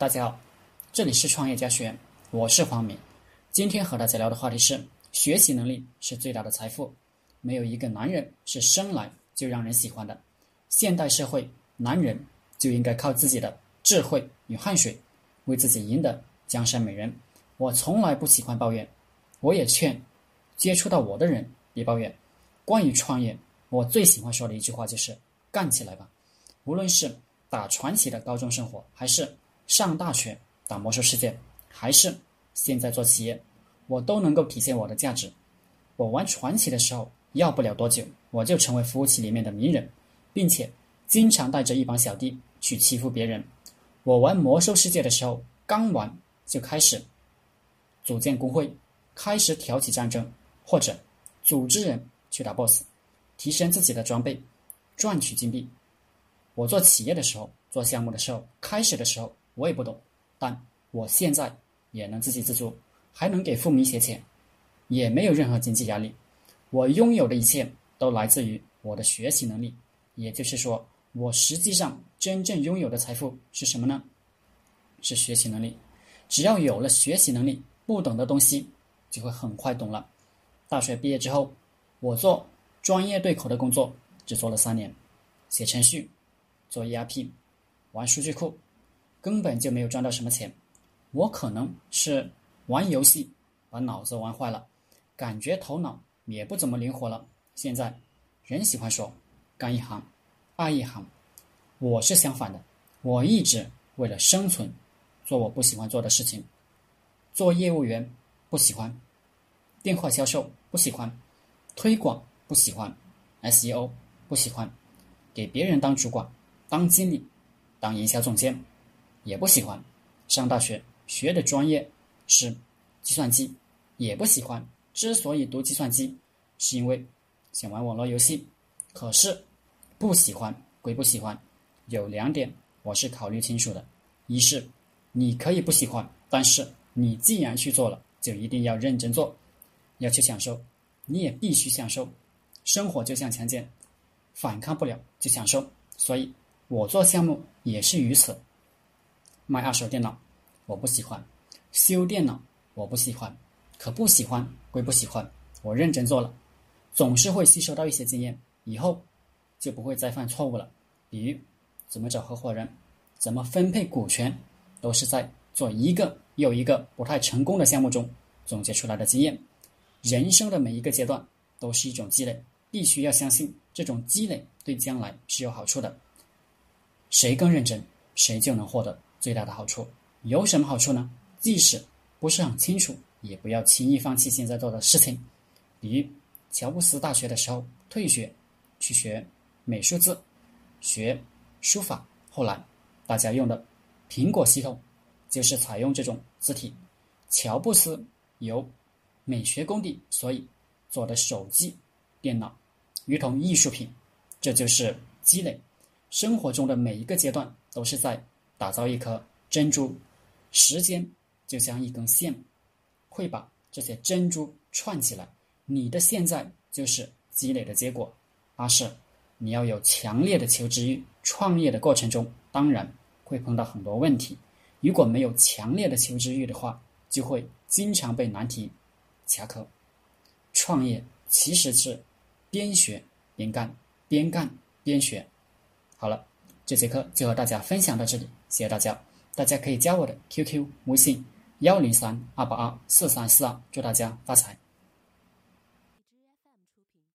大家好，这里是创业家学院，我是黄敏。今天和大家聊的话题是：学习能力是最大的财富。没有一个男人是生来就让人喜欢的。现代社会，男人就应该靠自己的智慧与汗水，为自己赢得江山美人。我从来不喜欢抱怨，我也劝接触到我的人别抱怨。关于创业，我最喜欢说的一句话就是：“干起来吧！”无论是打传奇的高中生活，还是上大学打魔兽世界，还是现在做企业，我都能够体现我的价值。我玩传奇的时候，要不了多久，我就成为服务器里面的名人，并且经常带着一帮小弟去欺负别人。我玩魔兽世界的时候，刚玩就开始组建工会，开始挑起战争，或者组织人去打 BOSS，提升自己的装备，赚取金币。我做企业的时候。做项目的时候，开始的时候我也不懂，但我现在也能自给自足，还能给父母一些钱，也没有任何经济压力。我拥有的一切都来自于我的学习能力，也就是说，我实际上真正拥有的财富是什么呢？是学习能力。只要有了学习能力，不懂的东西就会很快懂了。大学毕业之后，我做专业对口的工作，只做了三年，写程序，做 ERP。玩数据库，根本就没有赚到什么钱。我可能是玩游戏把脑子玩坏了，感觉头脑也不怎么灵活了。现在人喜欢说干一行爱一行，我是相反的。我一直为了生存做我不喜欢做的事情，做业务员不喜欢，电话销售不喜欢，推广不喜欢，SEO 不喜欢，给别人当主管当经理。当营销总监，也不喜欢。上大学学的专业是计算机，也不喜欢。之所以读计算机，是因为想玩网络游戏。可是不喜欢归不喜欢，有两点我是考虑清楚的：一是你可以不喜欢，但是你既然去做了，就一定要认真做，要去享受。你也必须享受。生活就像强奸，反抗不了就享受。所以。我做项目也是如此，卖二手电脑，我不喜欢；修电脑，我不喜欢。可不喜欢归不喜欢，我认真做了，总是会吸收到一些经验，以后就不会再犯错误了。比如怎么找合伙人，怎么分配股权，都是在做一个又一个不太成功的项目中总结出来的经验。人生的每一个阶段都是一种积累，必须要相信这种积累对将来是有好处的。谁更认真，谁就能获得最大的好处。有什么好处呢？即使不是很清楚，也不要轻易放弃现在做的事情。比如，乔布斯大学的时候退学，去学美术字，学书法。后来大家用的苹果系统，就是采用这种字体。乔布斯有美学功底，所以做的手机、电脑，如同艺术品。这就是积累。生活中的每一个阶段都是在打造一颗珍珠，时间就像一根线，会把这些珍珠串起来。你的现在就是积累的结果。二是你要有强烈的求知欲。创业的过程中当然会碰到很多问题，如果没有强烈的求知欲的话，就会经常被难题卡壳。创业其实是边学边干，边干边学。好了，这节课就和大家分享到这里，谢谢大家。大家可以加我的 QQ 微信幺零三二八二四三四二，祝大家发财。